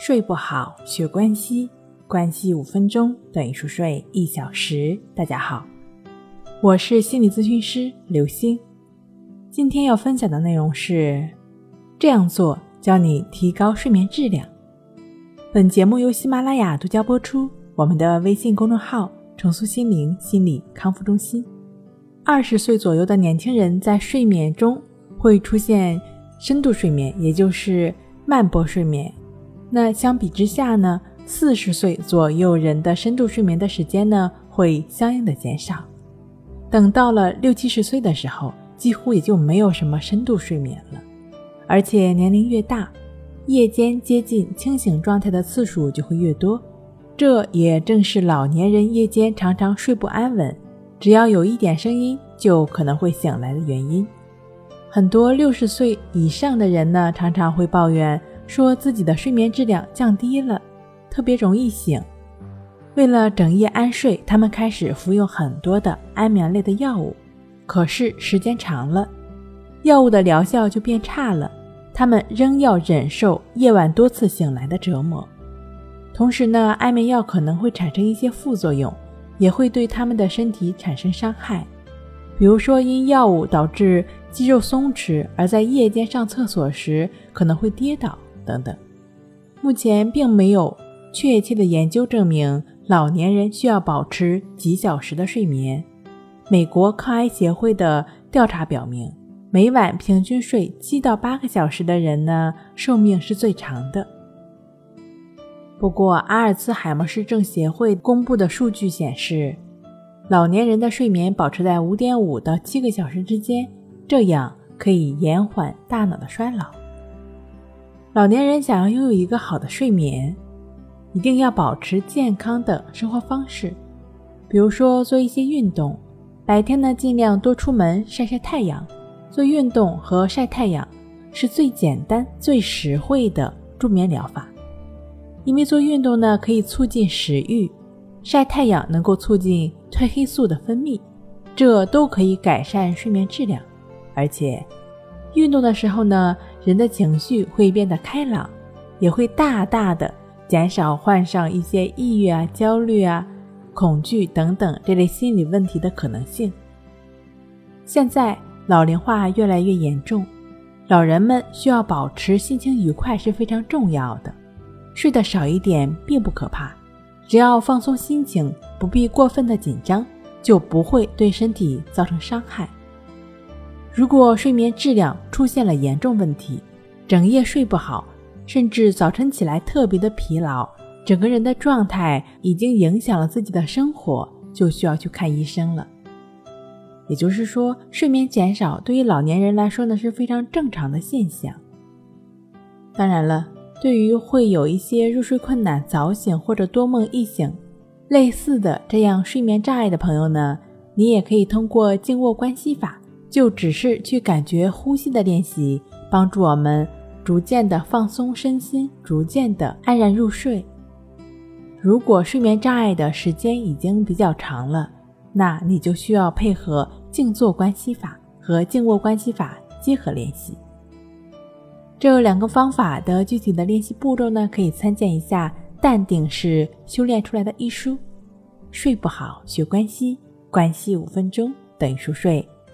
睡不好，学关系，关系五分钟等于熟睡一小时。大家好，我是心理咨询师刘星。今天要分享的内容是：这样做教你提高睡眠质量。本节目由喜马拉雅独家播出。我们的微信公众号“重塑心灵心理康复中心”。二十岁左右的年轻人在睡眠中会出现深度睡眠，也就是慢波睡眠。那相比之下呢，四十岁左右人的深度睡眠的时间呢会相应的减少。等到了六七十岁的时候，几乎也就没有什么深度睡眠了。而且年龄越大，夜间接近清醒状态的次数就会越多。这也正是老年人夜间常常睡不安稳，只要有一点声音就可能会醒来的原因。很多六十岁以上的人呢，常常会抱怨。说自己的睡眠质量降低了，特别容易醒。为了整夜安睡，他们开始服用很多的安眠类的药物。可是时间长了，药物的疗效就变差了，他们仍要忍受夜晚多次醒来的折磨。同时呢，安眠药可能会产生一些副作用，也会对他们的身体产生伤害。比如说，因药物导致肌肉松弛，而在夜间上厕所时可能会跌倒。等等，目前并没有确切的研究证明老年人需要保持几小时的睡眠。美国抗癌协会的调查表明，每晚平均睡七到八个小时的人呢，寿命是最长的。不过，阿尔茨海默氏症协会公布的数据显示，老年人的睡眠保持在五点五到七个小时之间，这样可以延缓大脑的衰老。老年人想要拥有一个好的睡眠，一定要保持健康的生活方式，比如说做一些运动，白天呢尽量多出门晒晒太阳。做运动和晒太阳是最简单、最实惠的助眠疗法，因为做运动呢可以促进食欲，晒太阳能够促进褪黑素的分泌，这都可以改善睡眠质量，而且。运动的时候呢，人的情绪会变得开朗，也会大大的减少患上一些抑郁啊、焦虑啊、恐惧等等这类心理问题的可能性。现在老龄化越来越严重，老人们需要保持心情愉快是非常重要的。睡得少一点并不可怕，只要放松心情，不必过分的紧张，就不会对身体造成伤害。如果睡眠质量出现了严重问题，整夜睡不好，甚至早晨起来特别的疲劳，整个人的状态已经影响了自己的生活，就需要去看医生了。也就是说，睡眠减少对于老年人来说呢是非常正常的现象。当然了，对于会有一些入睡困难、早醒或者多梦易醒类似的这样睡眠障碍的朋友呢，你也可以通过静卧关系法。就只是去感觉呼吸的练习，帮助我们逐渐的放松身心，逐渐的安然入睡。如果睡眠障碍的时间已经比较长了，那你就需要配合静坐关系法和静卧关系法结合练习。这两个方法的具体的练习步骤呢，可以参见一下《淡定是修炼出来的》一书。睡不好学关系，关系五分钟等于熟睡。